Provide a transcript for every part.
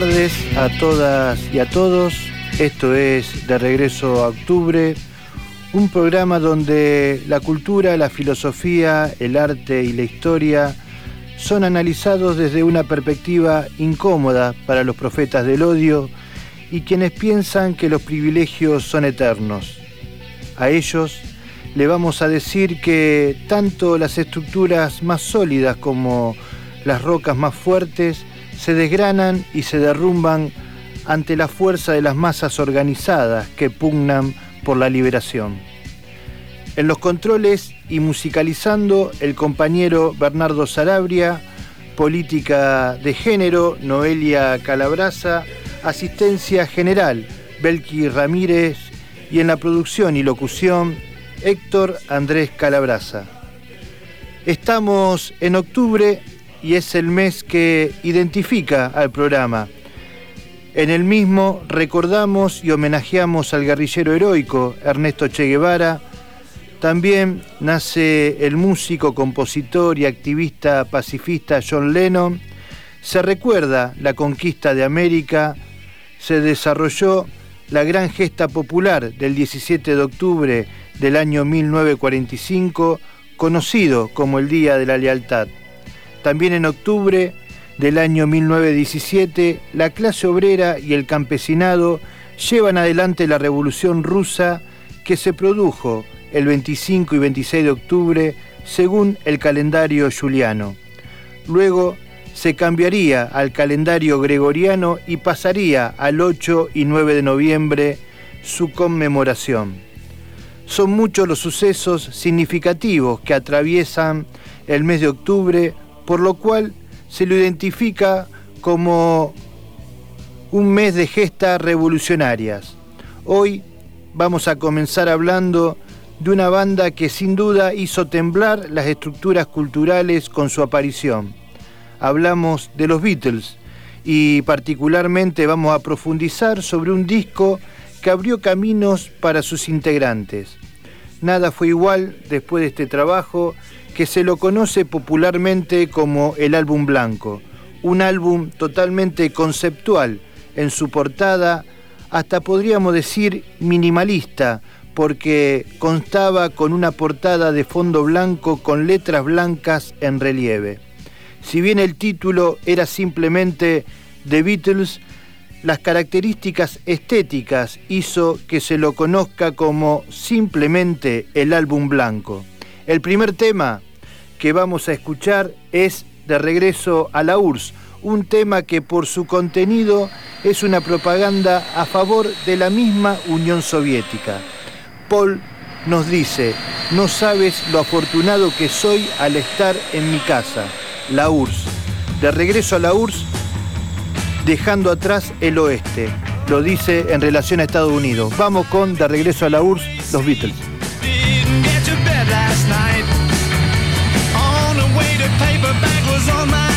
tardes a todas y a todos. Esto es De Regreso a Octubre, un programa donde la cultura, la filosofía, el arte y la historia son analizados desde una perspectiva incómoda para los profetas del odio y quienes piensan que los privilegios son eternos. A ellos le vamos a decir que tanto las estructuras más sólidas como las rocas más fuertes se desgranan y se derrumban ante la fuerza de las masas organizadas que pugnan por la liberación. En los controles y musicalizando el compañero Bernardo Sarabria, política de género Noelia Calabraza, asistencia general Belki Ramírez y en la producción y locución Héctor Andrés Calabraza. Estamos en octubre y es el mes que identifica al programa. En el mismo recordamos y homenajeamos al guerrillero heroico Ernesto Che Guevara. También nace el músico, compositor y activista pacifista John Lennon. Se recuerda la conquista de América. Se desarrolló la gran gesta popular del 17 de octubre del año 1945, conocido como el Día de la Lealtad. También en octubre del año 1917, la clase obrera y el campesinado llevan adelante la revolución rusa que se produjo el 25 y 26 de octubre según el calendario juliano. Luego se cambiaría al calendario gregoriano y pasaría al 8 y 9 de noviembre su conmemoración. Son muchos los sucesos significativos que atraviesan el mes de octubre por lo cual se lo identifica como un mes de gestas revolucionarias. Hoy vamos a comenzar hablando de una banda que sin duda hizo temblar las estructuras culturales con su aparición. Hablamos de los Beatles y particularmente vamos a profundizar sobre un disco que abrió caminos para sus integrantes. Nada fue igual después de este trabajo que se lo conoce popularmente como el álbum blanco, un álbum totalmente conceptual en su portada, hasta podríamos decir minimalista, porque constaba con una portada de fondo blanco con letras blancas en relieve. Si bien el título era simplemente The Beatles, las características estéticas hizo que se lo conozca como simplemente el álbum blanco. El primer tema que vamos a escuchar es De regreso a la URSS, un tema que por su contenido es una propaganda a favor de la misma Unión Soviética. Paul nos dice, no sabes lo afortunado que soy al estar en mi casa, la URSS. De regreso a la URSS, dejando atrás el oeste. Lo dice en relación a Estados Unidos. Vamos con De regreso a la URSS, los Beatles. last night. On the way, to paperback, was on my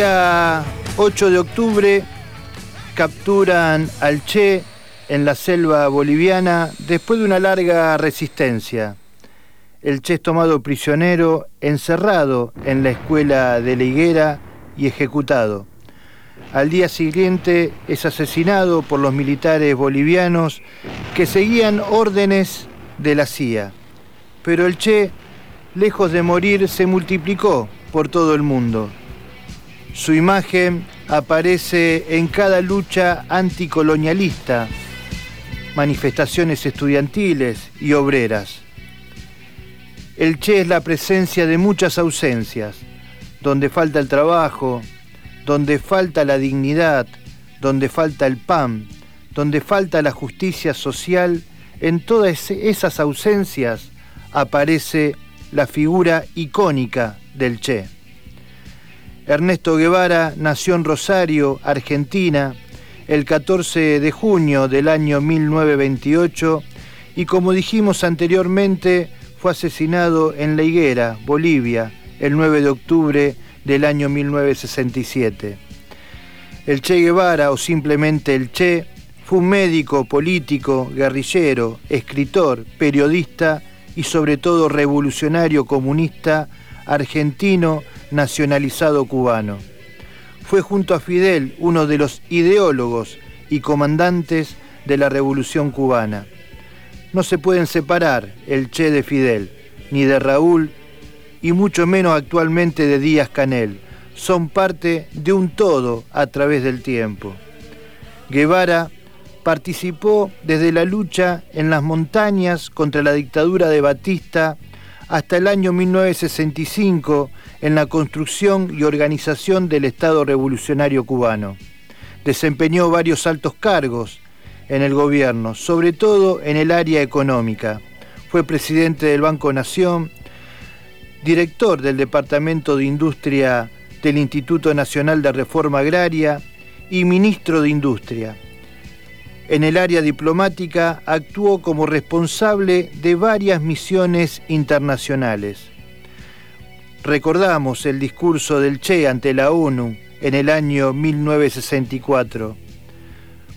día 8 de octubre capturan al Che en la selva boliviana después de una larga resistencia. El Che es tomado prisionero, encerrado en la escuela de la higuera y ejecutado. Al día siguiente es asesinado por los militares bolivianos que seguían órdenes de la CIA. Pero el Che, lejos de morir, se multiplicó por todo el mundo. Su imagen aparece en cada lucha anticolonialista, manifestaciones estudiantiles y obreras. El Che es la presencia de muchas ausencias, donde falta el trabajo, donde falta la dignidad, donde falta el pan, donde falta la justicia social, en todas esas ausencias aparece la figura icónica del Che. Ernesto Guevara nació en Rosario, Argentina, el 14 de junio del año 1928 y como dijimos anteriormente, fue asesinado en La Higuera, Bolivia, el 9 de octubre del año 1967. El Che Guevara, o simplemente el Che, fue un médico, político, guerrillero, escritor, periodista y sobre todo revolucionario comunista argentino nacionalizado cubano. Fue junto a Fidel uno de los ideólogos y comandantes de la revolución cubana. No se pueden separar el Che de Fidel, ni de Raúl, y mucho menos actualmente de Díaz Canel. Son parte de un todo a través del tiempo. Guevara participó desde la lucha en las montañas contra la dictadura de Batista hasta el año 1965 en la construcción y organización del Estado Revolucionario Cubano. Desempeñó varios altos cargos en el gobierno, sobre todo en el área económica. Fue presidente del Banco Nación, director del Departamento de Industria del Instituto Nacional de Reforma Agraria y ministro de Industria. En el área diplomática actuó como responsable de varias misiones internacionales. Recordamos el discurso del Che ante la ONU en el año 1964,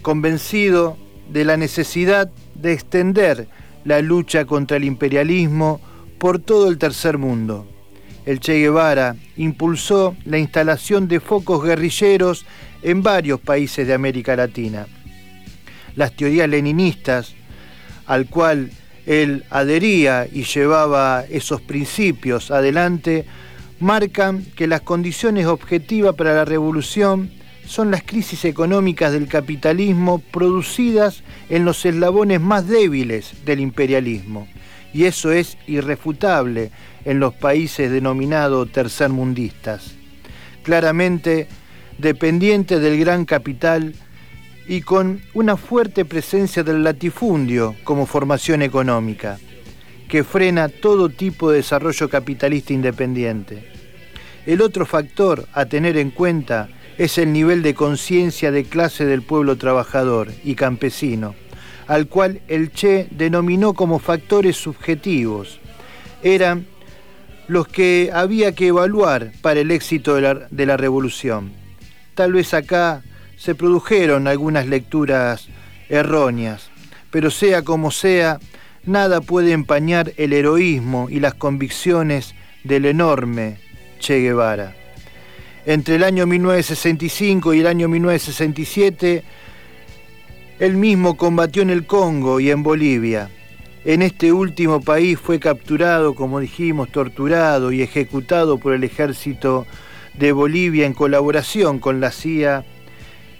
convencido de la necesidad de extender la lucha contra el imperialismo por todo el tercer mundo. El Che Guevara impulsó la instalación de focos guerrilleros en varios países de América Latina las teorías leninistas al cual él adhería y llevaba esos principios adelante, marcan que las condiciones objetivas para la revolución son las crisis económicas del capitalismo producidas en los eslabones más débiles del imperialismo. Y eso es irrefutable en los países denominados tercermundistas. Claramente dependientes del gran capital y con una fuerte presencia del latifundio como formación económica, que frena todo tipo de desarrollo capitalista independiente. El otro factor a tener en cuenta es el nivel de conciencia de clase del pueblo trabajador y campesino, al cual el Che denominó como factores subjetivos. Eran los que había que evaluar para el éxito de la, de la revolución. Tal vez acá se produjeron algunas lecturas erróneas, pero sea como sea, nada puede empañar el heroísmo y las convicciones del enorme Che Guevara. Entre el año 1965 y el año 1967, él mismo combatió en el Congo y en Bolivia. En este último país fue capturado, como dijimos, torturado y ejecutado por el ejército de Bolivia en colaboración con la CIA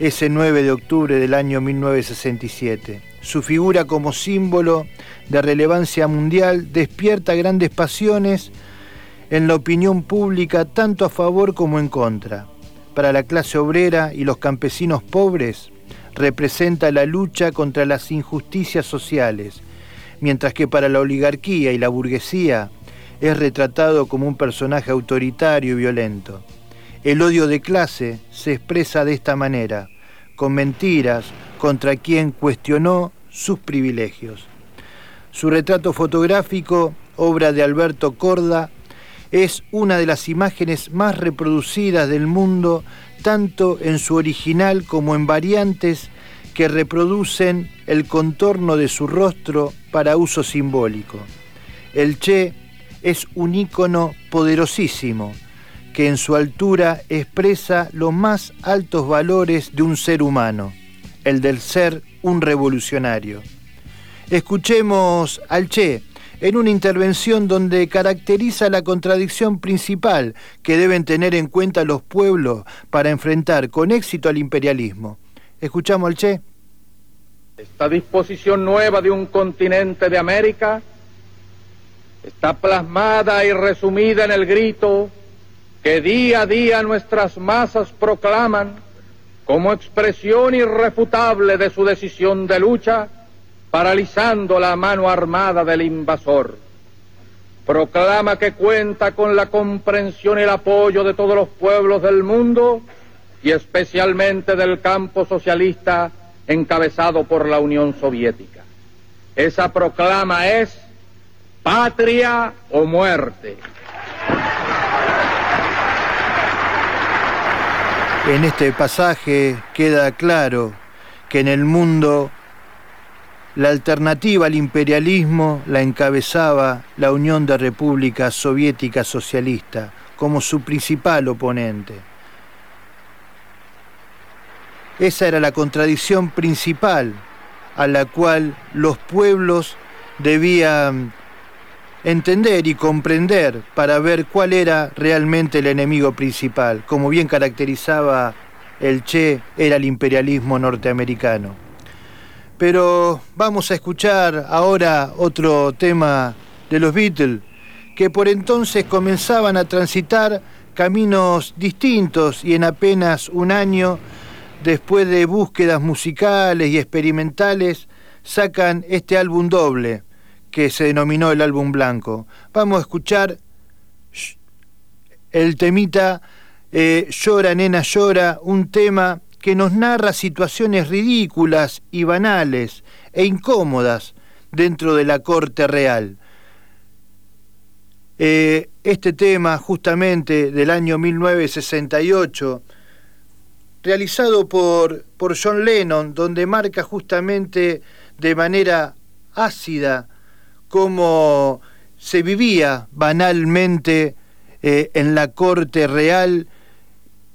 ese 9 de octubre del año 1967. Su figura como símbolo de relevancia mundial despierta grandes pasiones en la opinión pública tanto a favor como en contra. Para la clase obrera y los campesinos pobres representa la lucha contra las injusticias sociales, mientras que para la oligarquía y la burguesía es retratado como un personaje autoritario y violento. El odio de clase se expresa de esta manera con mentiras contra quien cuestionó sus privilegios. Su retrato fotográfico, obra de Alberto Corda, es una de las imágenes más reproducidas del mundo, tanto en su original como en variantes que reproducen el contorno de su rostro para uso simbólico. El Che es un ícono poderosísimo que en su altura expresa los más altos valores de un ser humano, el del ser un revolucionario. Escuchemos al Che en una intervención donde caracteriza la contradicción principal que deben tener en cuenta los pueblos para enfrentar con éxito al imperialismo. ¿Escuchamos al Che? Esta disposición nueva de un continente de América está plasmada y resumida en el grito que día a día nuestras masas proclaman como expresión irrefutable de su decisión de lucha paralizando la mano armada del invasor. Proclama que cuenta con la comprensión y el apoyo de todos los pueblos del mundo y especialmente del campo socialista encabezado por la Unión Soviética. Esa proclama es patria o muerte. En este pasaje queda claro que en el mundo la alternativa al imperialismo la encabezaba la Unión de Repúblicas Soviéticas Socialistas como su principal oponente. Esa era la contradicción principal a la cual los pueblos debían entender y comprender para ver cuál era realmente el enemigo principal. Como bien caracterizaba el Che, era el imperialismo norteamericano. Pero vamos a escuchar ahora otro tema de los Beatles, que por entonces comenzaban a transitar caminos distintos y en apenas un año, después de búsquedas musicales y experimentales, sacan este álbum doble que se denominó el álbum blanco. Vamos a escuchar el temita eh, Llora, nena, llora, un tema que nos narra situaciones ridículas y banales e incómodas dentro de la corte real. Eh, este tema, justamente del año 1968, realizado por, por John Lennon, donde marca justamente de manera ácida cómo se vivía banalmente eh, en la corte real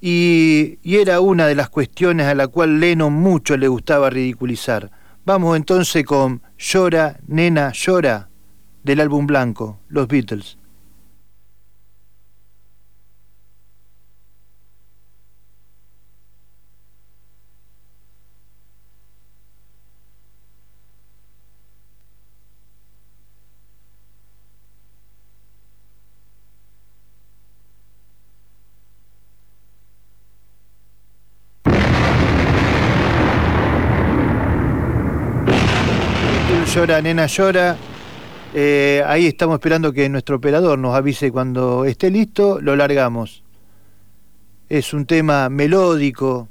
y, era una de las cuestiones a la cual Lennon mucho le gustaba ridiculizar. Vamos entonces con Llora, Nena, Llora, del álbum blanco, Los Beatles. Nena llora. Eh, ahí estamos esperando que nuestro operador nos avise cuando esté listo, lo largamos. Es un tema melódico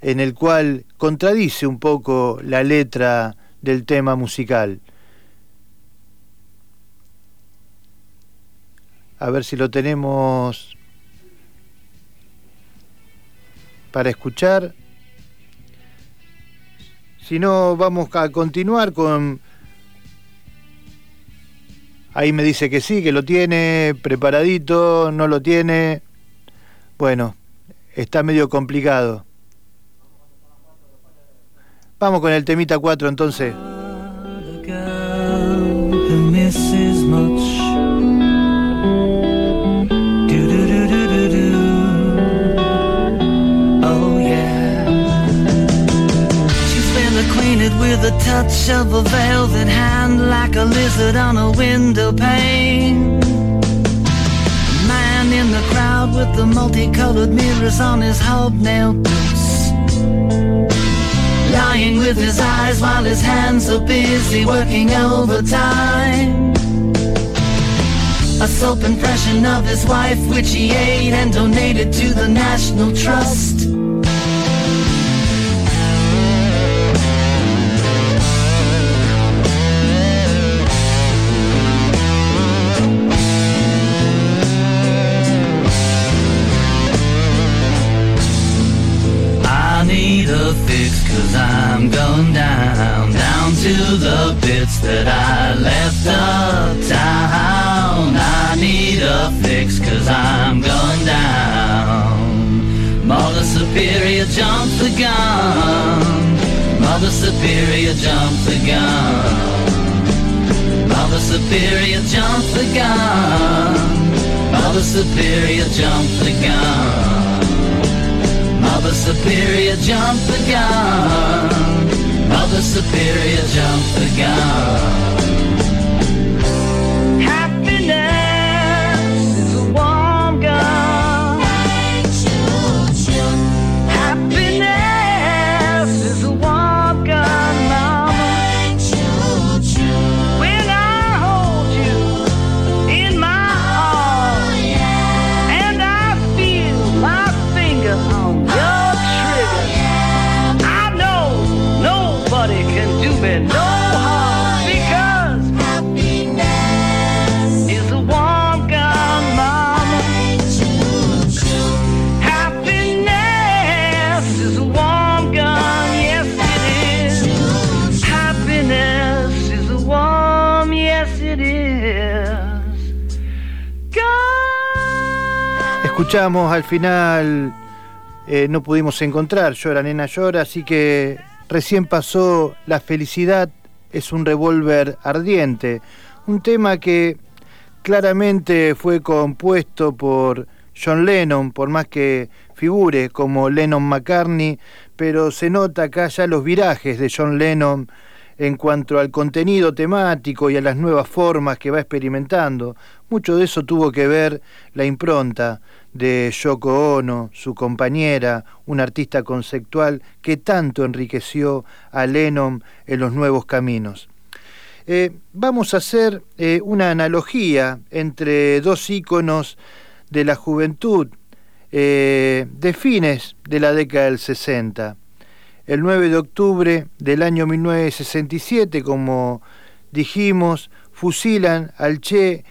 en el cual contradice un poco la letra del tema musical. A ver si lo tenemos para escuchar. Si no, vamos a continuar con Ahí me dice que sí, que lo tiene preparadito, no lo tiene. Bueno, está medio complicado. Vamos con el temita 4 entonces. A touch of a velvet hand like a lizard on a window pane. A man in the crowd with the multicolored mirrors on his hobnail boots. Lying with his eyes while his hands are busy working overtime. A soap impression of his wife which he ate and donated to the National Trust. Gun. Mother Superior jumped the gun. Mother Superior jumped the gun. Mother Superior jumped the gun. Mother Superior jumped the gun. Mother Superior jumped the gun. Escuchamos al final, eh, no pudimos encontrar Llora Nena Llora, así que recién pasó La felicidad es un revólver ardiente, un tema que claramente fue compuesto por John Lennon, por más que figure como Lennon McCartney, pero se nota acá ya los virajes de John Lennon en cuanto al contenido temático y a las nuevas formas que va experimentando. Mucho de eso tuvo que ver la impronta de Yoko Ono, su compañera, una artista conceptual que tanto enriqueció a Lennon en los nuevos caminos. Eh, vamos a hacer eh, una analogía entre dos íconos de la juventud eh, de fines de la década del 60. El 9 de octubre del año 1967, como dijimos, fusilan al Che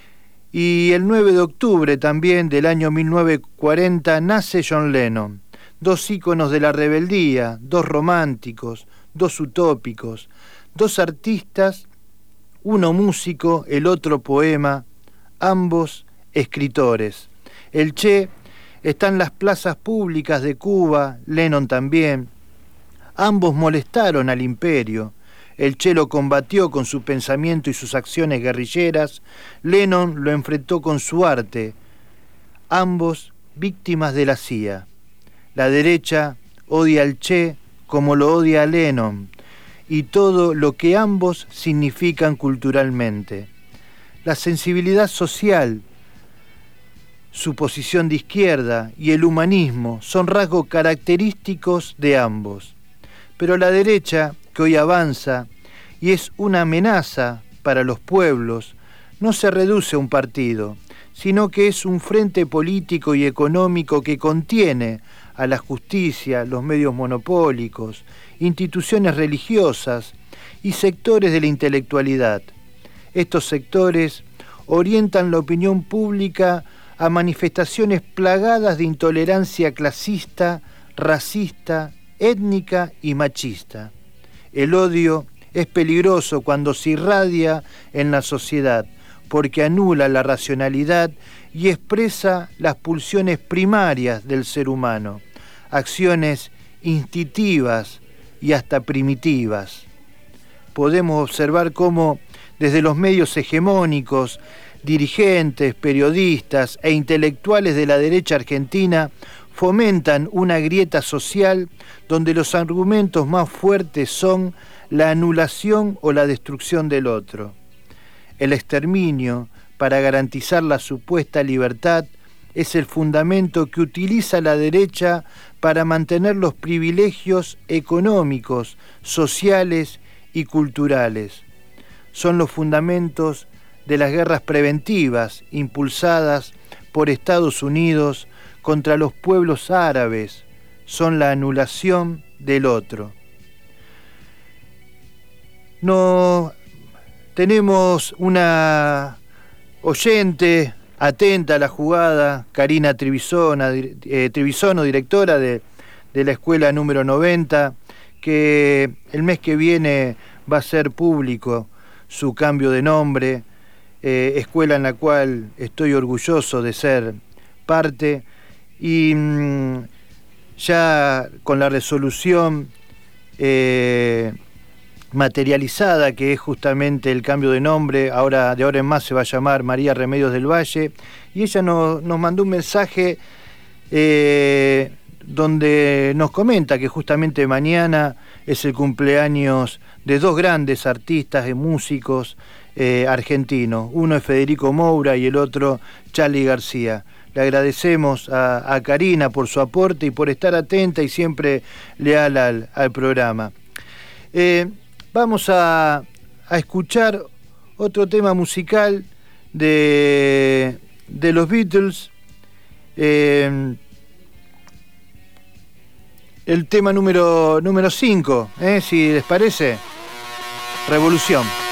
y el 9 de octubre también del año 1940 nace John Lennon. Dos íconos de la rebeldía, dos románticos, dos utópicos, dos artistas, uno músico, el otro poema, ambos escritores. El Che está en las plazas públicas de Cuba, Lennon también. Ambos molestaron al imperio. El Che lo combatió con su pensamiento y sus acciones guerrilleras. Lennon lo enfrentó con su arte. Ambos víctimas de la CIA. La derecha odia al Che como lo odia a Lennon y todo lo que ambos significan culturalmente. La sensibilidad social, su posición de izquierda y el humanismo son rasgos característicos de ambos. Pero la derecha, que hoy avanza y es una amenaza para los pueblos, no se reduce a un partido, sino que es un frente político y económico que contiene a la justicia, los medios monopólicos, instituciones religiosas y sectores de la intelectualidad. Estos sectores orientan la opinión pública a manifestaciones plagadas de intolerancia clasista, racista, étnica y machista. El odio es peligroso cuando se irradia en la sociedad, porque anula la racionalidad y expresa las pulsiones primarias del ser humano, acciones instintivas y hasta primitivas. Podemos observar cómo desde los medios hegemónicos, dirigentes, periodistas e intelectuales de la derecha argentina fomentan una grieta social donde los argumentos más fuertes son la anulación o la destrucción del otro. El exterminio, para garantizar la supuesta libertad, es el fundamento que utiliza la derecha para mantener los privilegios económicos, sociales y culturales. Son los fundamentos de las guerras preventivas impulsadas por Estados Unidos contra los pueblos árabes. Son la anulación del otro. No tenemos una oyente atenta a la jugada, Karina Trivisona, eh, Trivisono, directora de, de la escuela número 90, que el mes que viene va a ser público su cambio de nombre, eh, escuela en la cual estoy orgulloso de ser parte y mm, ya con la resolución eh, materializada que es justamente el cambio de nombre, ahora de ahora en más se va a llamar María Remedios del Valle y ella nos, mandó un mensaje eh, donde nos comenta que justamente mañana es el cumpleaños de dos grandes artistas y músicos eh, argentinos. Uno es Federico Moura y el otro Charlie García. Le agradecemos a, Karina por su aporte y por estar atenta y siempre leal al, programa. Eh, vamos a, escuchar otro tema musical de, los Beatles. Eh, el tema número 5, número cinco, si les parece. Revolución.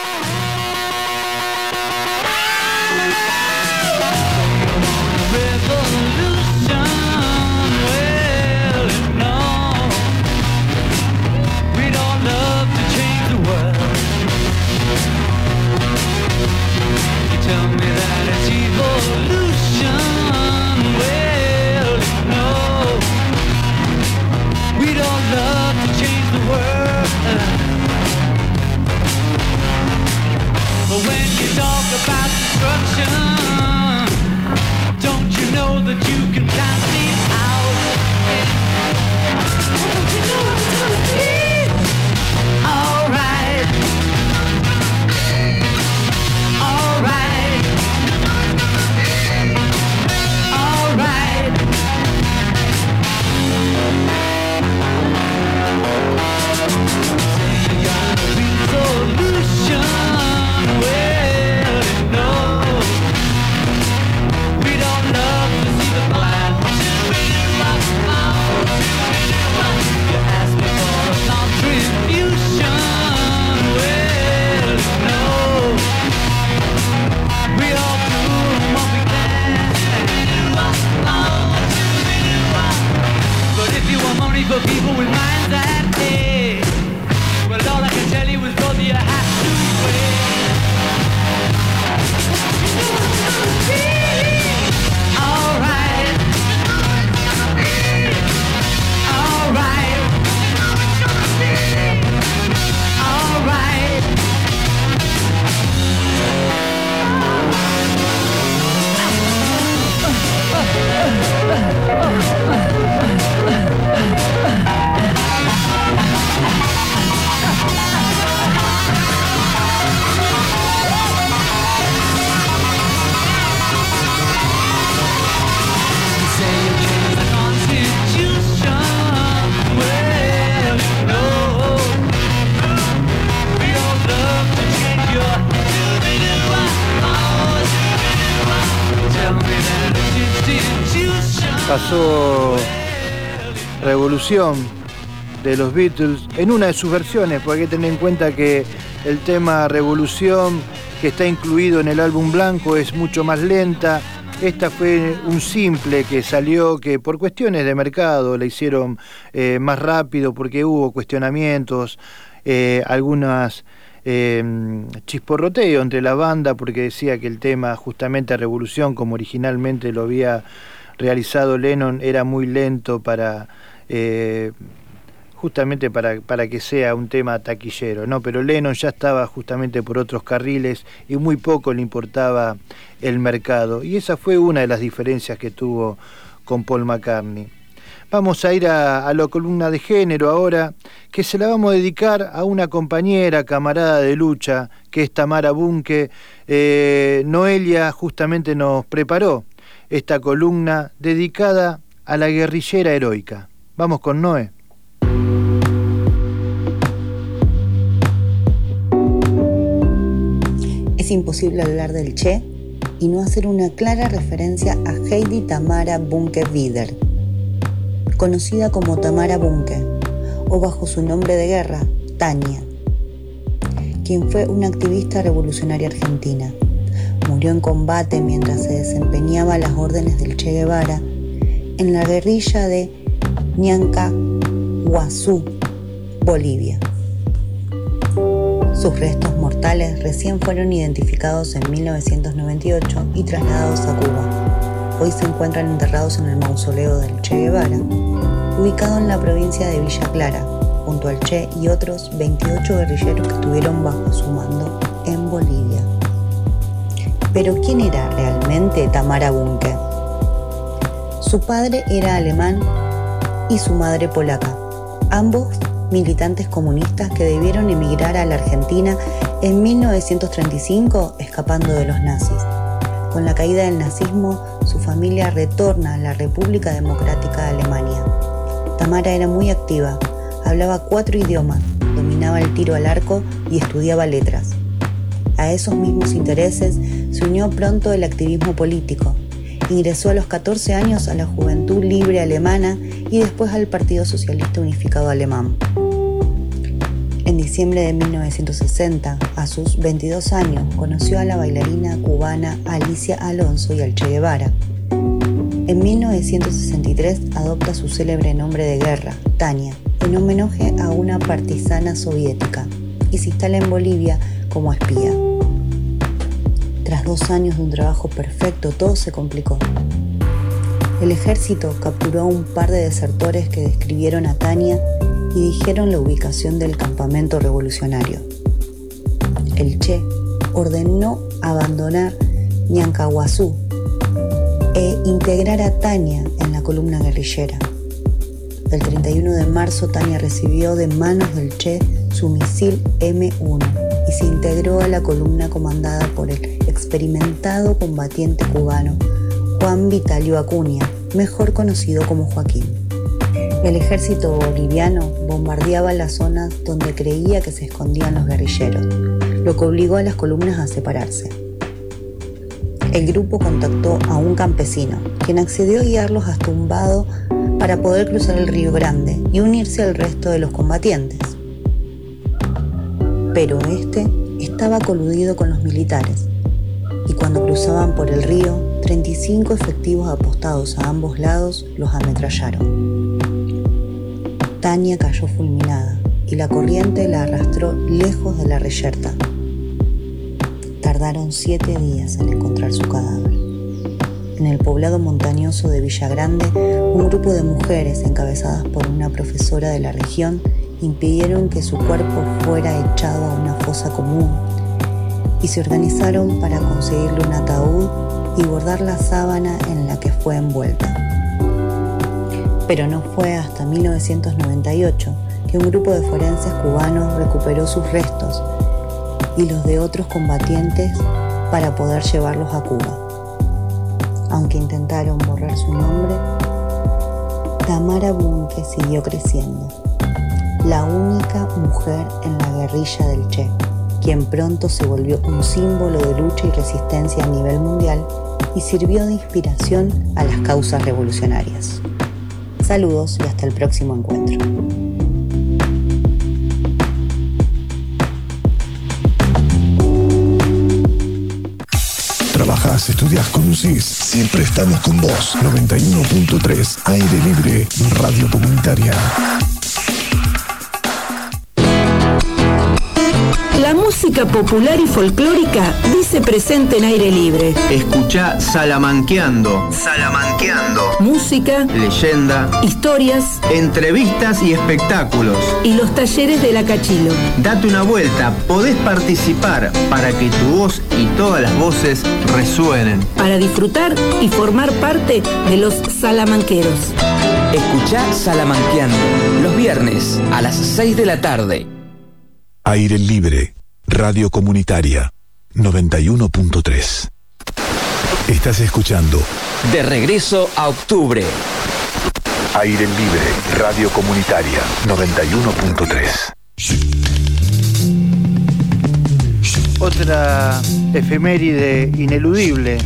De los Beatles en una de sus versiones, porque hay que tener en cuenta que el tema Revolución, que está incluido en el álbum blanco, es mucho más lenta. Esta fue un simple que salió que por cuestiones de mercado la hicieron eh, más rápido porque hubo cuestionamientos, eh, algunas eh, chisporroteo entre la banda porque decía que el tema justamente Revolución, como originalmente lo había realizado Lennon, era muy lento para eh, justamente para, para, que sea un tema taquillero, ¿no? Pero Lennon ya estaba justamente por otros carriles y muy poco le importaba el mercado. Y esa fue una de las diferencias que tuvo con Paul McCartney. Vamos a ir a, la columna de género ahora, que se la vamos a dedicar a una compañera, camarada de lucha, que es Tamara Bunke. Eh, Noelia justamente nos preparó esta columna dedicada a la guerrillera heroica. Vamos con Noé. Es imposible hablar del Che y no hacer una clara referencia a Heidi Tamara Bunke Wider, conocida como Tamara Bunke, o bajo su nombre de guerra, Tania, quien fue una activista revolucionaria argentina. Murió en combate mientras se desempeñaba las órdenes del Che Guevara en la guerrilla de Ñanca Huazú Bolivia. Sus restos mortales recién fueron identificados en 1998 y trasladados a Cuba. Hoy se encuentran enterrados en el mausoleo del Che Guevara, ubicado en la provincia de Villa Clara, junto al Che y otros 28 guerrilleros que estuvieron bajo su mando en Bolivia. Pero ¿quién era realmente Tamara Bunke? Su padre era alemán y su madre polaca, ambos militantes comunistas que debieron emigrar a la Argentina en 1935 escapando de los nazis. Con la caída del nazismo, su familia retorna a la República Democrática de Alemania. Tamara era muy activa, hablaba cuatro idiomas, dominaba el tiro al arco y estudiaba letras. A esos mismos intereses se unió pronto el activismo político. Ingresó a los 14 años a la Juventud Libre Alemana y después al Partido Socialista Unificado Alemán. En diciembre de 1960, a sus 22 años, conoció a la bailarina cubana Alicia Alonso y al Che Guevara. En 1963 adopta su célebre nombre de guerra, Tania, en homenaje a una partisana soviética, y se instala en Bolivia como espía. Tras dos años de un trabajo perfecto, todo se complicó. El ejército capturó a un par de desertores que describieron a Tania y dijeron la ubicación del campamento revolucionario. El Che ordenó abandonar Ñancahuazú e integrar a Tania en la columna guerrillera. El 31 de marzo Tania recibió de manos del Che su misil M1 y se integró a la columna comandada por el experimentado combatiente cubano Juan Vitalio Acuña, mejor conocido como Joaquín. El ejército boliviano bombardeaba las zonas donde creía que se escondían los guerrilleros, lo que obligó a las columnas a separarse. El grupo contactó a un campesino, quien accedió a guiarlos hasta un vado para poder cruzar el río Grande y unirse al resto de los combatientes. Pero este estaba coludido con los militares, y cuando cruzaban por el río, 35 efectivos apostados a ambos lados los ametrallaron. Tania cayó fulminada y la corriente la arrastró lejos de la reyerta. Tardaron siete días en encontrar su cadáver. En el poblado montañoso de Villagrande, un grupo de mujeres encabezadas por una profesora de la región impidieron que su cuerpo fuera echado a una fosa común y se organizaron para conseguirle un ataúd y bordar la sábana en la que fue envuelta pero no fue hasta 1998 que un grupo de forenses cubanos recuperó sus restos y los de otros combatientes para poder llevarlos a Cuba. Aunque intentaron borrar su nombre, Tamara Bunke siguió creciendo, la única mujer en la guerrilla del Che, quien pronto se volvió un símbolo de lucha y resistencia a nivel mundial y sirvió de inspiración a las causas revolucionarias. Saludos y hasta el próximo encuentro. Trabajas, estudias, conducís. Siempre estamos con vos. 91.3 Aire Libre, Radio Comunitaria. Música popular y folclórica dice presente en aire libre. Escucha Salamanqueando. Salamanqueando. Música, Leyenda, historias entrevistas y espectáculos. y los talleres de la Cachilo. Date una vuelta, podés participar para que tu voz y todas las voces resuenen. Para disfrutar y formar parte de los salamanqueros. Escuchá Salamanqueando los viernes a las 6 de la tarde. Aire Libre, Radio Comunitaria. 91.3. Estás escuchando De regreso a octubre. Aire Libre, Radio Comunitaria. 91.3. Otra efeméride ineludible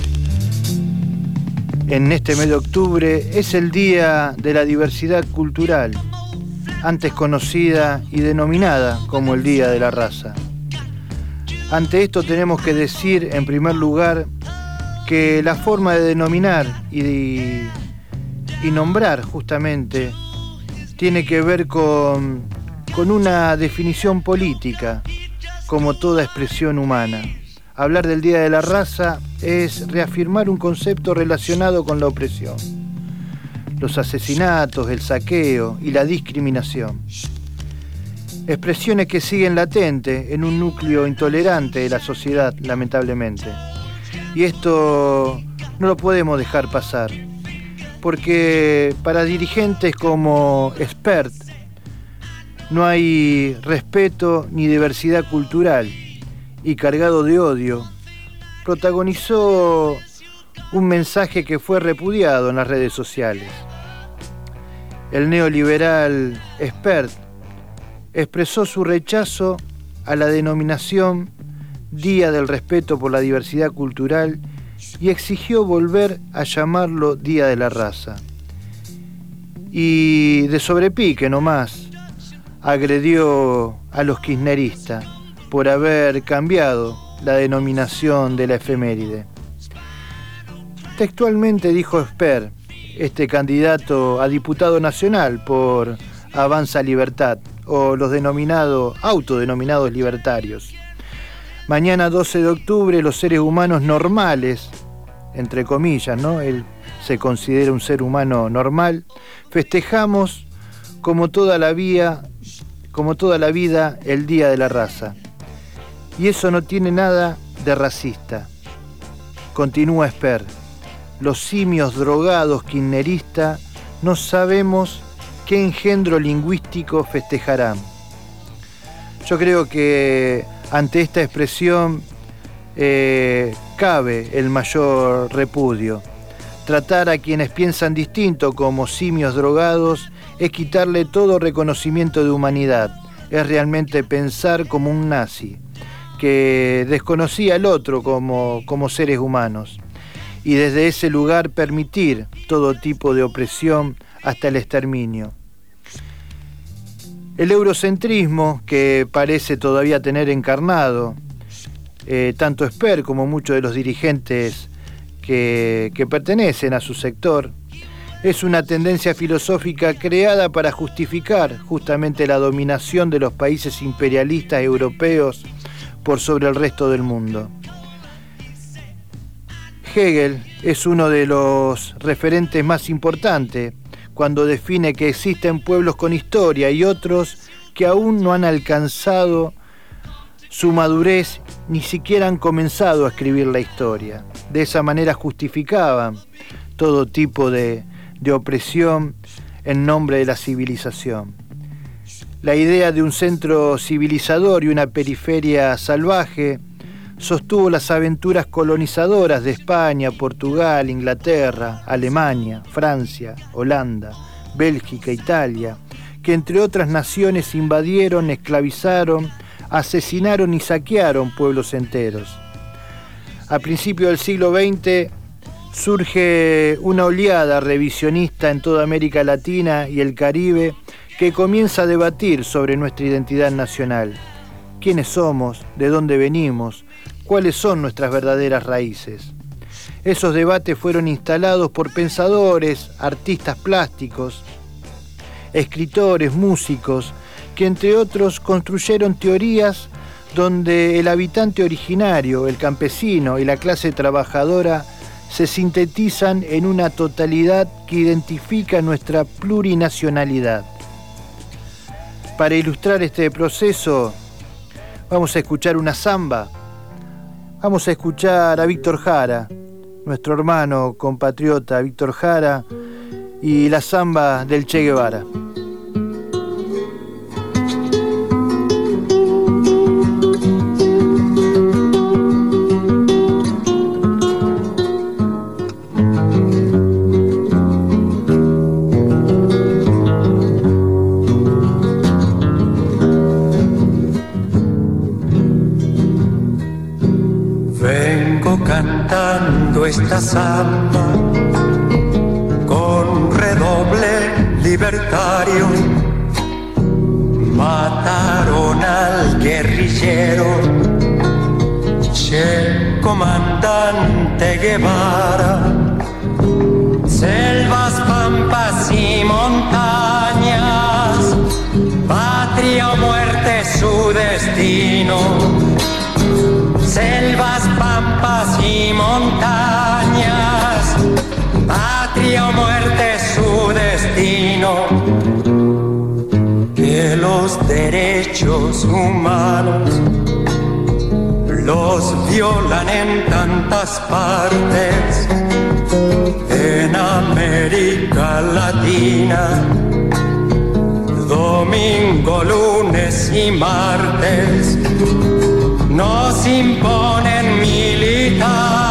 en este mes de octubre es el Día de la Diversidad Cultural, antes conocida y denominada como el Día de la Raza. Ante esto tenemos que decir, en primer lugar, que la forma de denominar y, y nombrar justamente tiene que ver con, con una definición política, como toda expresión humana. Hablar del Día de la Raza es reafirmar un concepto relacionado con la opresión, los asesinatos, el saqueo y la discriminación. Expresiones que siguen latentes en un núcleo intolerante de la sociedad, lamentablemente. Y esto no lo podemos dejar pasar, porque para dirigentes como Expert no hay respeto ni diversidad cultural y cargado de odio, protagonizó un mensaje que fue repudiado en las redes sociales. El neoliberal Expert expresó su rechazo a la denominación Día del Respeto por la Diversidad Cultural y exigió volver a llamarlo Día de la Raza. Y de sobrepique nomás, agredió a los kirchneristas por haber cambiado la denominación de la efeméride. Textualmente dijo Esper, este candidato a diputado nacional por Avanza Libertad, o los denominados, autodenominados libertarios. Mañana 12 de octubre los seres humanos normales, entre comillas, ¿no? Él se considera un ser humano normal, festejamos como toda la vida, como toda la vida el Día de la Raza. Y eso no tiene nada de racista. Continúa Esper. Los simios drogados kirchneristas no sabemos qué engendro lingüístico festejarán. Yo creo que ante esta expresión eh, cabe el mayor repudio. Tratar a quienes piensan distinto como simios drogados es quitarle todo reconocimiento de humanidad, es realmente pensar como un nazi que desconocía al otro como, como seres humanos y desde ese lugar permitir todo tipo de opresión hasta el exterminio. El eurocentrismo, que parece todavía tener encarnado eh, tanto Esper como muchos de los dirigentes que, que pertenecen a su sector, es una tendencia filosófica creada para justificar justamente la dominación de los países imperialistas europeos por sobre el resto del mundo. Hegel es uno de los referentes más importantes cuando define que existen pueblos con historia y otros que aún no han alcanzado su madurez ni siquiera han comenzado a escribir la historia. De esa manera justificaban todo tipo de, de opresión en nombre de la civilización. La idea de un centro civilizador y una periferia salvaje sostuvo las aventuras colonizadoras de España, Portugal, Inglaterra, Alemania, Francia, Holanda, Bélgica, Italia, que entre otras naciones invadieron, esclavizaron, asesinaron y saquearon pueblos enteros. A principios del siglo XX surge una oleada revisionista en toda América Latina y el Caribe que comienza a debatir sobre nuestra identidad nacional. ¿Quiénes somos? ¿De dónde venimos? ¿Cuáles son nuestras verdaderas raíces? Esos debates fueron instalados por pensadores, artistas plásticos, escritores, músicos, que entre otros construyeron teorías donde el habitante originario, el campesino y la clase trabajadora se sintetizan en una totalidad que identifica nuestra plurinacionalidad. Para ilustrar este proceso, vamos a escuchar una samba. Vamos a escuchar a Víctor Jara, nuestro hermano compatriota Víctor Jara, y la samba del Che Guevara. con redoble libertario. Mataron al guerrillero, che comandante Guevara. Selvas, pampas y montañas, patria o muerte su destino selvas, pampas y montañas patria o muerte su destino. Que los derechos humanos los violan en tantas partes. En América Latina, domingo, lunes y martes, nos imponen militares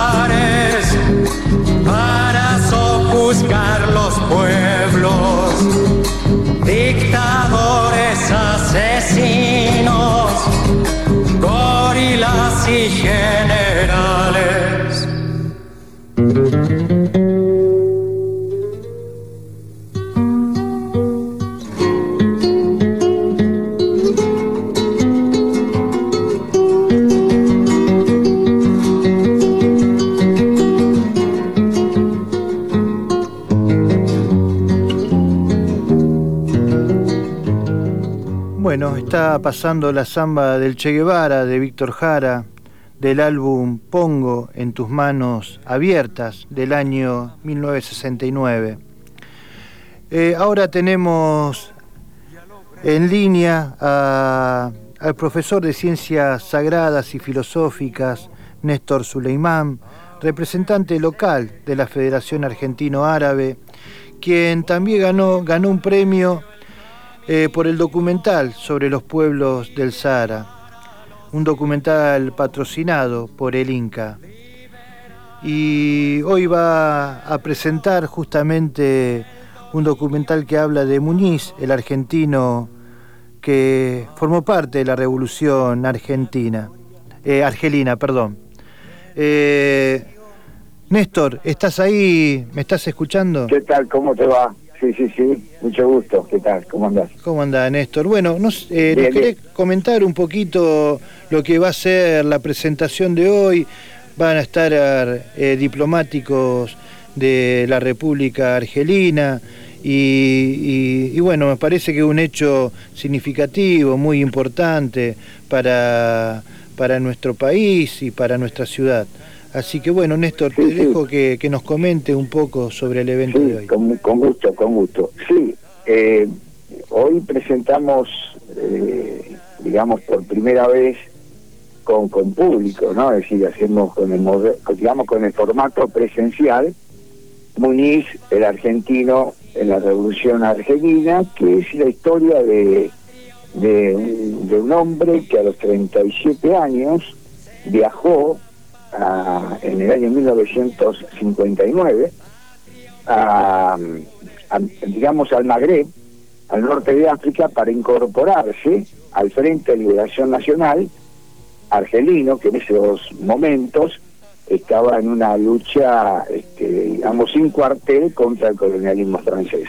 está pasando la samba del Che Guevara de Víctor Jara del álbum Pongo en tus manos abiertas del año 1969. Eh, ahora tenemos en línea al profesor de Ciencias Sagradas y Filosóficas, Néstor Suleimán, representante local de la Federación Argentino Árabe, quien también ganó, ganó un premio eh, por el documental sobre los pueblos del Sahara, un documental patrocinado por el Inca. Y hoy va a presentar justamente un documental que habla de Muñiz, el argentino que formó parte de la revolución argentina, eh, argelina, perdón. Eh, Néstor, ¿estás ahí? ¿Me estás escuchando? ¿Qué tal? ¿Cómo te va? Sí, sí, sí. Mucho gusto. ¿Qué tal? ¿Cómo andás? ¿Cómo anda, Néstor? Bueno, nos, eh, ¿nos Bien, querés comentar un poquito lo que va a ser la presentación de hoy? Van a estar eh, diplomáticos de la República Argelina y, y- y bueno, me parece que es un hecho significativo, muy importante para, para nuestro país y para nuestra ciudad. Así que bueno, Néstor, te dejo que, que nos comente un poco sobre el evento de hoy. Sí, con, con gusto, con gusto. Sí, eh, hoy presentamos, eh, digamos, por primera vez con, con público, ¿no? Es decir, hacemos con el, digamos, con el formato presencial, Muñiz, el argentino en la Revolución Argelina, que es la historia de, de, un- de un hombre que a los 37 años viajó en el año 1959 a, a, digamos al Magreb, al norte de África, para incorporarse al Frente de Liberación Nacional argelino, que en esos momentos estaba en una lucha, este, digamos, sin cuartel contra el colonialismo francés.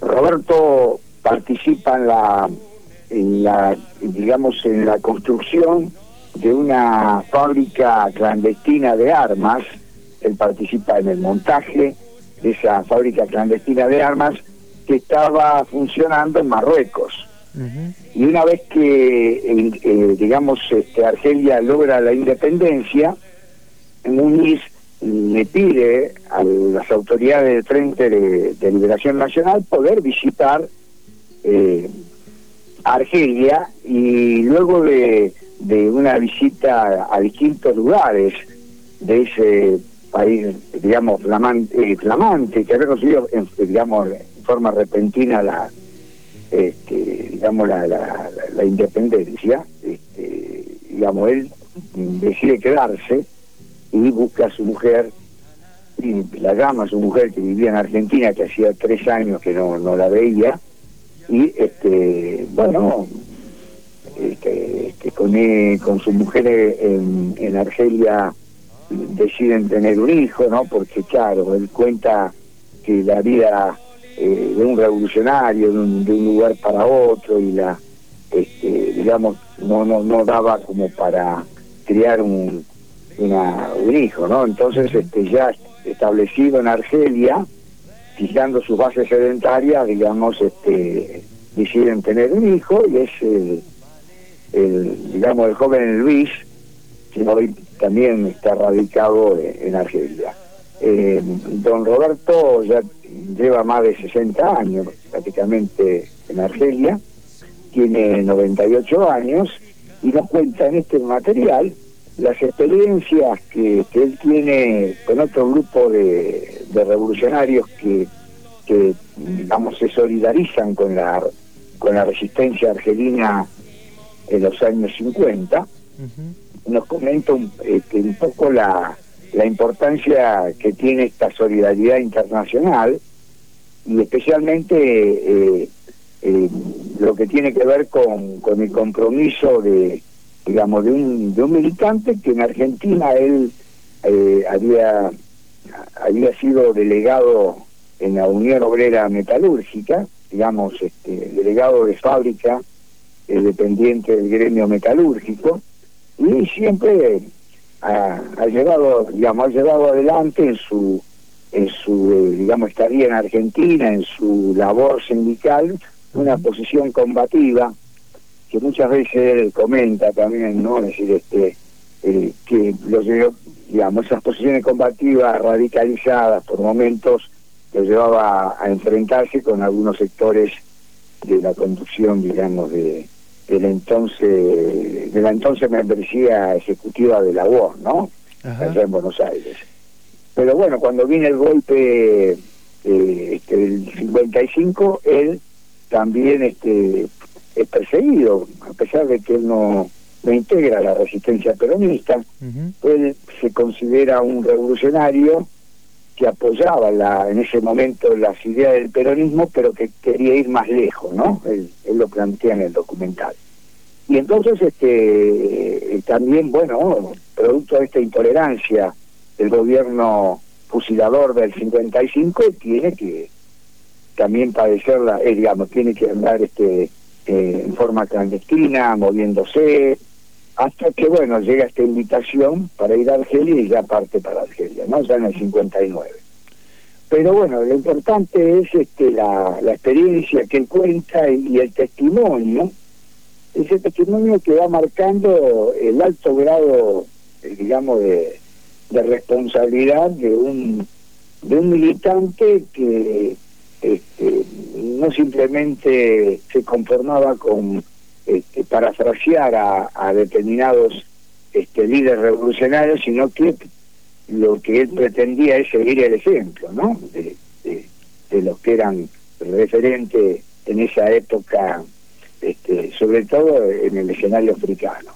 Roberto participa en la, en la, digamos, en la construcción de una fábrica clandestina de armas. Él participa en el montaje de esa fábrica clandestina de armas que estaba funcionando en Marruecos. Y una vez que, eh, eh, digamos, este, Argelia logra la independencia, Muniz le pide a las autoridades del Frente de, de Liberación Nacional poder visitar eh, Argelia y luego de, de una visita a distintos lugares de ese país, digamos, flamante, eh, flamante que había conseguido, en- digamos, en forma repentina la, este, digamos, la, la, la- independencia, este, digamos, él decide quedarse y busca a su mujer, y la llama a su mujer que vivía en Argentina, que hacía tres años que no, no la veía, y este, bueno, este, este, con, eh, con su mujer en, en Argelia deciden tener un hijo, ¿no? Porque claro, él cuenta que la vida eh, de un revolucionario, de un, lugar para otro, y la, este, digamos, no, no, no daba como para criar un, un hijo, ¿no? Entonces, este, ya establecido en Argelia, fijando sus bases sedentarias, digamos, este, deciden tener un hijo y es el, el, digamos, el joven Luis, que también está radicado en, Argelia. Eh, don Roberto ya lleva más de 60 años prácticamente en Argelia, tiene 98 años y nos cuenta en este material las experiencias que, él tiene con otro grupo de, de revolucionarios que, que, digamos, se solidarizan con la, con la resistencia argelina en los años 50. Nos comenta un, este, un poco la, la importancia que tiene esta solidaridad internacional y especialmente eh, eh, lo que tiene que ver con, con el compromiso de digamos de un, de un militante que en Argentina él eh, había había sido delegado en la Unión Obrera Metalúrgica digamos este, delegado de fábrica dependiente del gremio metalúrgico y siempre ha, ha, llevado digamos ha llevado adelante en su en su eh, digamos estadía en Argentina en su labor sindical una posición combativa que muchas veces él comenta también no es decir este eh, que lo llevó digamos esas posiciones combativas radicalizadas por momentos lo llevaba a enfrentarse con algunos sectores de la conducción digamos de de la entonces de la entonces membresía ejecutiva de la UOR, ¿no? Allá en Buenos Aires. Pero bueno, cuando viene el golpe eh, este, del 55, él también este, es perseguido, a pesar de que él no, no integra la resistencia peronista, él se considera un revolucionario que apoyaba la, en ese momento las ideas del peronismo, pero que quería ir más lejos, ¿no? Él, él lo plantea en el documental. Y entonces, este, eh, también, bueno, producto de esta intolerancia del gobierno fusilador del 55, tiene que también padecerla, eh, digamos, tiene que andar este eh, en forma clandestina, moviéndose, hasta que, bueno, llega esta invitación para ir a Argelia y ya parte para Argelia, ¿no? Ya en el 59. Pero bueno, lo importante es este la, la experiencia que él cuenta y, el testimonio ese testimonio que va marcando el alto grado, eh, digamos, de, de, responsabilidad de un de un militante que este, no simplemente se conformaba con este, parafrasear a, determinados este, líderes revolucionarios, sino que lo que él pretendía es seguir el ejemplo, ¿no? De los que eran referentes en esa época este, sobre todo en el escenario africano.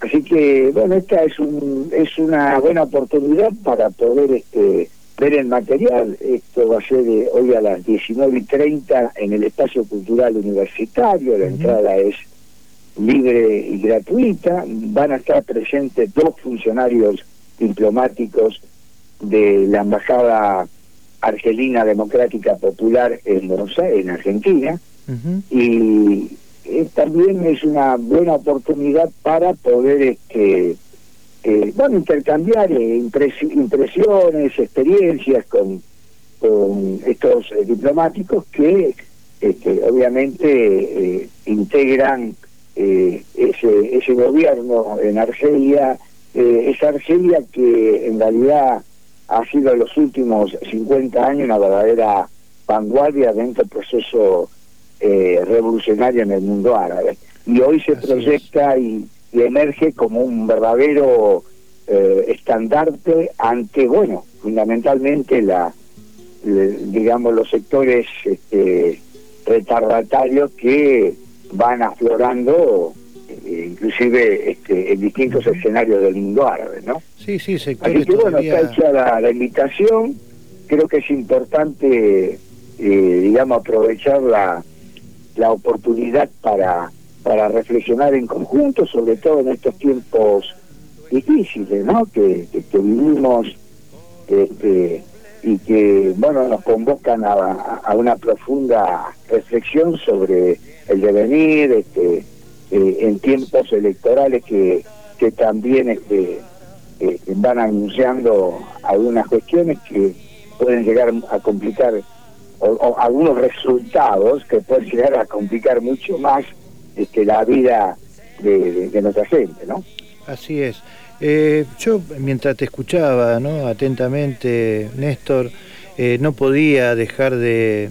Así que, bueno, esta es, un, es una buena oportunidad para poder este, ver el material. Esto va a ser de hoy a las 19 y 30 en el Espacio Cultural Universitario. La entrada es libre y gratuita. Van a estar presentes dos funcionarios diplomáticos de la Embajada Argelina Democrática Popular en Buenos Aires, en Argentina y eh, también es una buena oportunidad para poder este eh, bueno intercambiar eh, impresiones experiencias con, con estos diplomáticos que este, obviamente integran ese ese gobierno en Argelia esa Argelia que en realidad ha sido en los últimos 50 años una verdadera vanguardia dentro del proceso eh, revolucionaria en el mundo árabe. Y hoy se proyecta y, y, emerge como un verdadero eh, estandarte ante, bueno, fundamentalmente la, digamos, los sectores este, retardatarios que van aflorando eh, inclusive este, en distintos escenarios del mundo árabe, ¿no? Sí, sí, sectores Así que bueno, todavía- está hecha la, la invitación, creo que es importante, eh, digamos, aprovechar la, la oportunidad para, para reflexionar en conjunto, sobre todo en estos tiempos difíciles, ¿no? Que, que, que vivimos este, y que, bueno, nos convocan a, a una profunda reflexión sobre el devenir, este, eh, en tiempos electorales que, que también este, eh, van anunciando algunas cuestiones que pueden llegar a complicar o, o algunos resultados que pueden llegar a complicar mucho más este, la vida de, de- de nuestra gente, ¿no? Así es. Eh, yo, mientras te escuchaba ¿no? atentamente, Néstor, eh, no podía dejar de,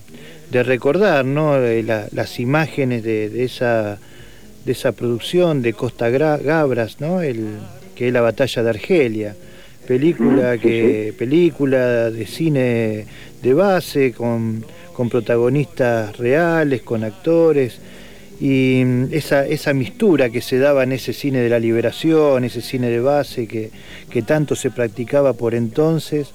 de recordar ¿no? Eh, la- las imágenes de, esa, de esa producción de Costa Gra- Gabras, ¿no? El, que es la batalla de Argelia. Película, sí, que, película de cine de base, con, con protagonistas reales, con actores y mm, esa, esa mistura que se daba en ese cine de la liberación, ese cine de base que, que tanto se practicaba por entonces,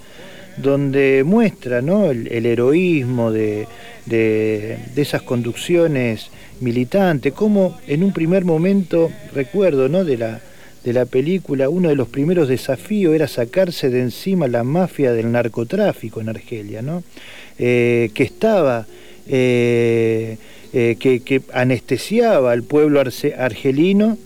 donde muestra ¿no? el, heroísmo de, de- de esas conducciones militantes, como en un primer momento, recuerdo ¿no? de, la, de la película, uno de los primeros desafíos era sacarse de encima la mafia del narcotráfico en Argelia, ¿no? Eh, que estaba eh, eh, que, que anestesiaba al pueblo arce- argelino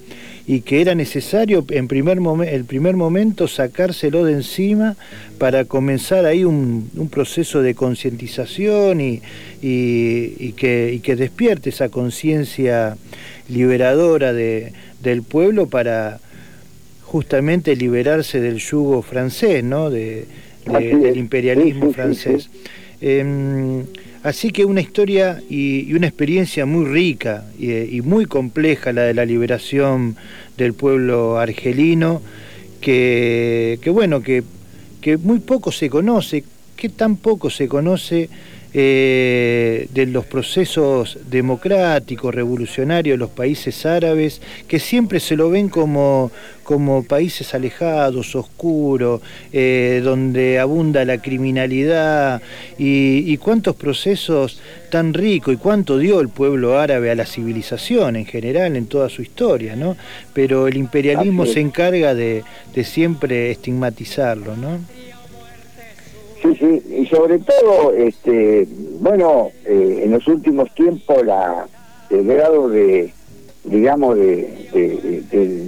y que era necesario en primer momen- el primer momento sacárselo de encima para comenzar ahí un, un proceso de concientización y, y- y que, y que despierte esa conciencia liberadora de- del pueblo para justamente liberarse del yugo francés, ¿no? de, de- del imperialismo francés. Em, así que una historia y, una experiencia muy rica y, y muy compleja la de la liberación del pueblo argelino, que, que bueno, que, que muy poco se conoce, que tan poco se conoce eh, de los procesos democráticos, revolucionarios de los países árabes, que siempre se lo ven como, como países alejados, oscuros, eh, donde abunda la criminalidad y, y cuántos procesos tan ricos y cuánto dio el pueblo árabe a la civilización en general, en toda su historia, ¿no? Pero el imperialismo se encarga de, de siempre estigmatizarlo, ¿no? Sí, sí, y sobre todo, este, bueno, eh, en los últimos tiempos la, el grado de, digamos, de,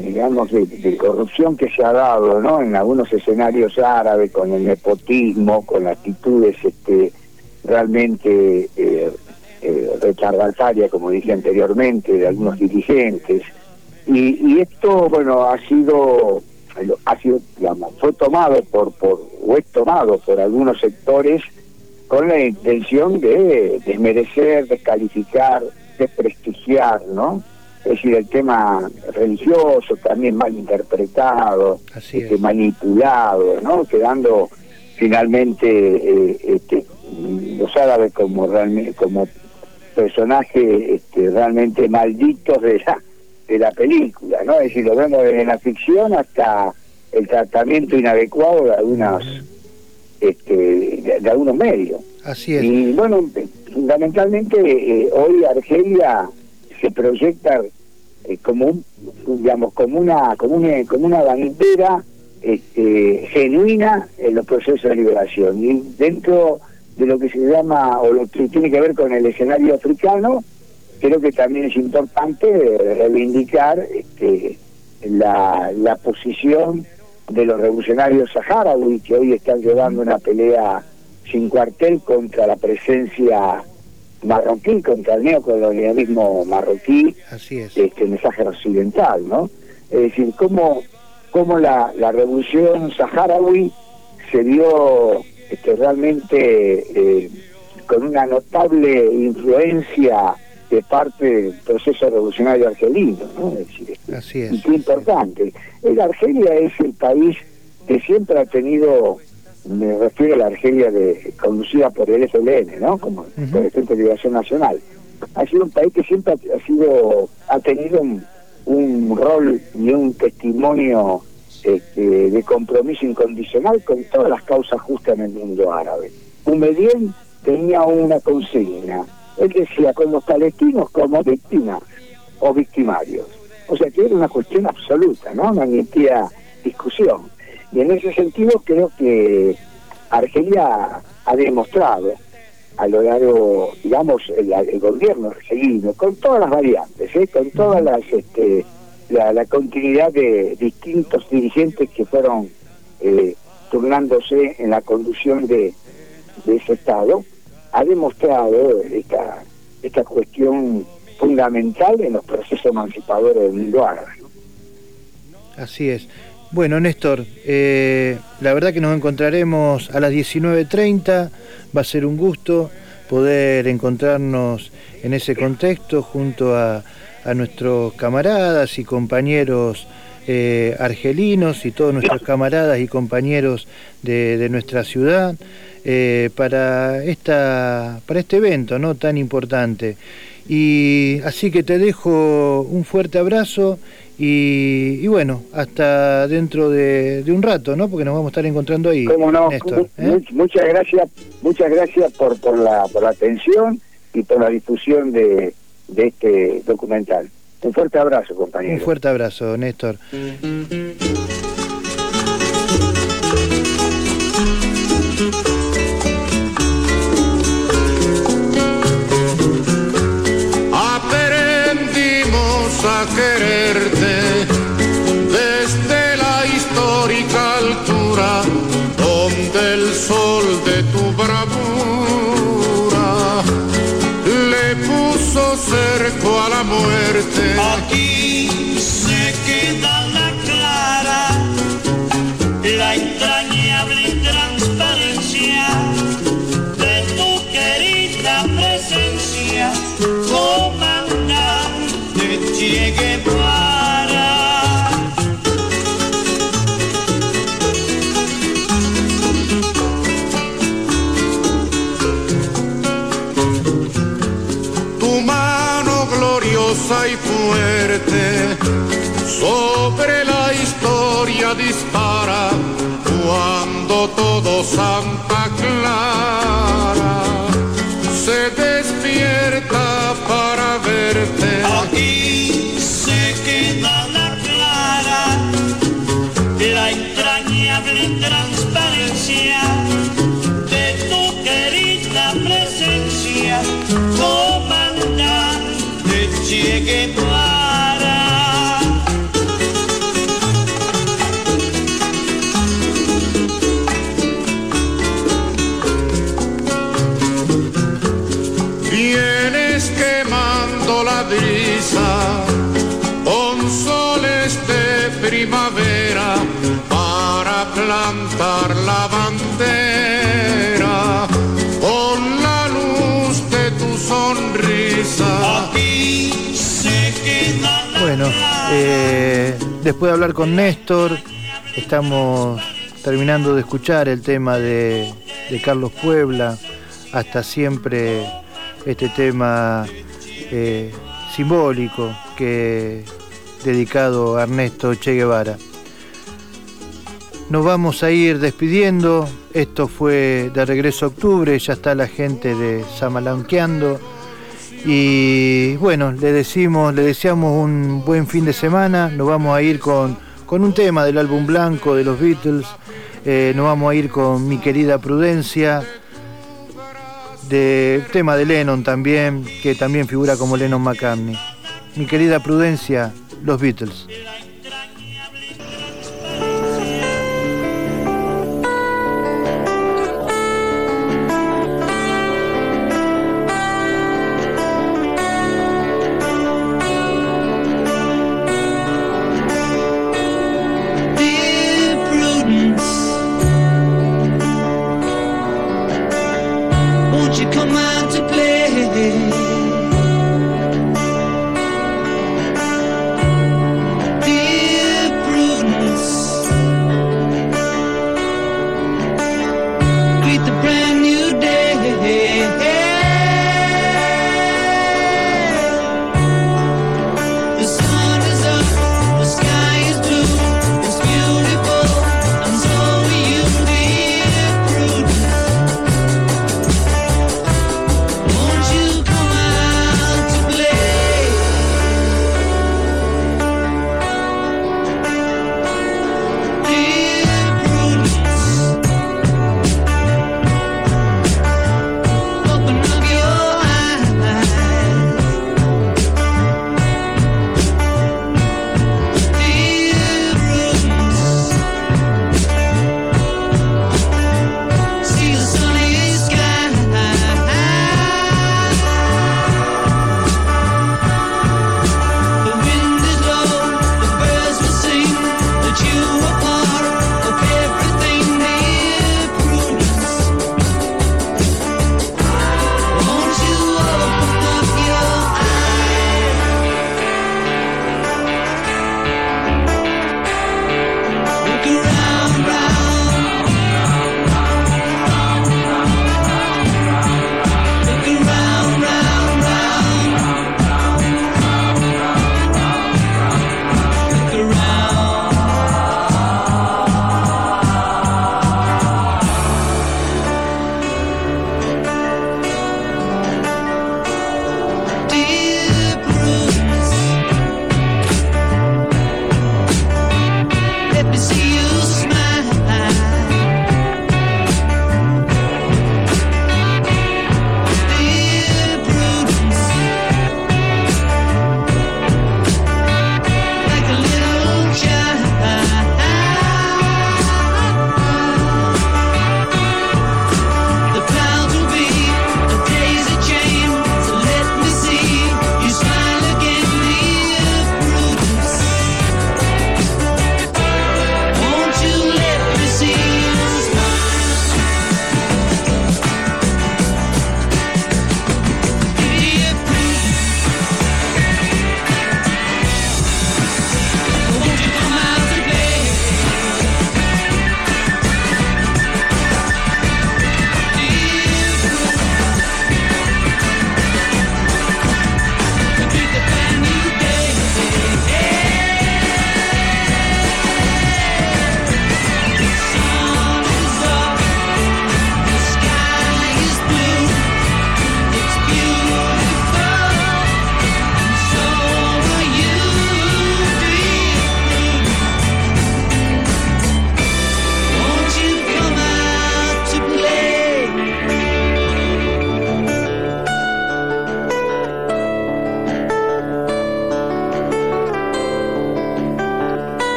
digamos, de, corrupción que se ha dado, ¿no? En algunos escenarios árabes, con el nepotismo, con actitudes, este, realmente eh, eh, retardataria, como dije anteriormente, de algunos dirigentes. Y, y esto, bueno, ha sido, ha sido, digamos, fue tomado por, por, o es tomado por algunos sectores con la intención de desmerecer, descalificar, desprestigiar, ¿no? Es decir, el tema religioso también mal interpretado, Así este, es. manipulado, ¿no? Quedando finalmente eh, este, los árabes como realmente como personajes este, realmente malditos de la, de la película, ¿no? Es decir, lo vemos desde la ficción hasta el tratamiento inadecuado de algunas este, de, de algunos medios. Así es. Y bueno, fundamentalmente eh, hoy Argelia se proyecta eh, como un, digamos, como una, como una, como una bandera este, genuina en los procesos de liberación. Y dentro de lo que se llama, o lo que tiene que ver con el escenario africano, creo que también es importante reivindicar este, la, la posición de los revolucionarios saharaui que hoy están llevando una pelea sin cuartel contra la presencia marroquí, contra el neocolonialismo marroquí Así es. este, en el Sáhara Occidental, ¿no? Es decir, cómo, cómo la, la revolución saharaui se vio este, realmente eh, con una notable influencia de parte del proceso revolucionario argelino, ¿no? Es decir, Así y es. qué importante. El Argelia es el país que siempre ha tenido, me refiero a la Argelia de, conducida por el FLN, ¿no? Como Ujú. por el Frente de Liberación Nacional. Ha sido un país que siempre ha, ha sido, ha tenido un, un rol y un testimonio este, de compromiso incondicional con todas las causas justas en el mundo árabe. Humedien tenía una consigna. Él decía con los palestinos como víctimas o victimarios. O sea que era una cuestión absoluta, ¿no? No admitía discusión. Y en ese sentido creo que Argelia ha demostrado a lo largo, digamos, el, gobierno argelino, con todas las variantes, ¿eh? con todas las, este, la, continuidad de distintos dirigentes que fueron eh, turnándose en la conducción de ese Estado, ha demostrado esta, esta cuestión fundamental en los procesos emancipadores del mundo. Así es. Bueno, Néstor, eh, la verdad que nos encontraremos a las 19.30, va a ser un gusto poder encontrarnos en ese contexto junto a, a nuestros camaradas y compañeros eh, argelinos y todos nuestros camaradas y compañeros de, de nuestra ciudad eh, para, esta, para este evento ¿no? tan importante. Y así que te dejo un fuerte abrazo y, y bueno, hasta dentro de, de un rato, ¿no? Porque nos vamos a estar encontrando ahí. Cómo no, Néstor, ¿eh? Much- muchas gracias, muchas gracias por, por la por la atención y por la difusión de, de este documental. Un fuerte abrazo, Un compañero. fuerte abrazo, Néstor. Aprendimos a quererte Aquí se queda la clara, la entrañable transparencia de tu querida presencia, comandante Che Guevara. Sobre la historia dispara cuando todo Santa Clara eh, después de hablar con Néstor, estamos terminando de escuchar el tema de, Carlos Puebla, hasta siempre este tema eh, simbólico que dedicado a Ernesto Che Guevara. Nos vamos a ir despidiendo. Esto fue de regreso a octubre. Ya está la gente de Samalanqueando. Y bueno, le decimos, le deseamos un buen fin de semana. Nos vamos a ir con, con un tema del álbum blanco de los Beatles. Eh, nos vamos a ir con mi querida Prudencia. De tema de Lennon también, que también figura como Lennon McCartney. Mi querida Prudencia, los Beatles.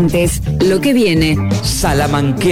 Instantes, lo que viene. Salamanqueando.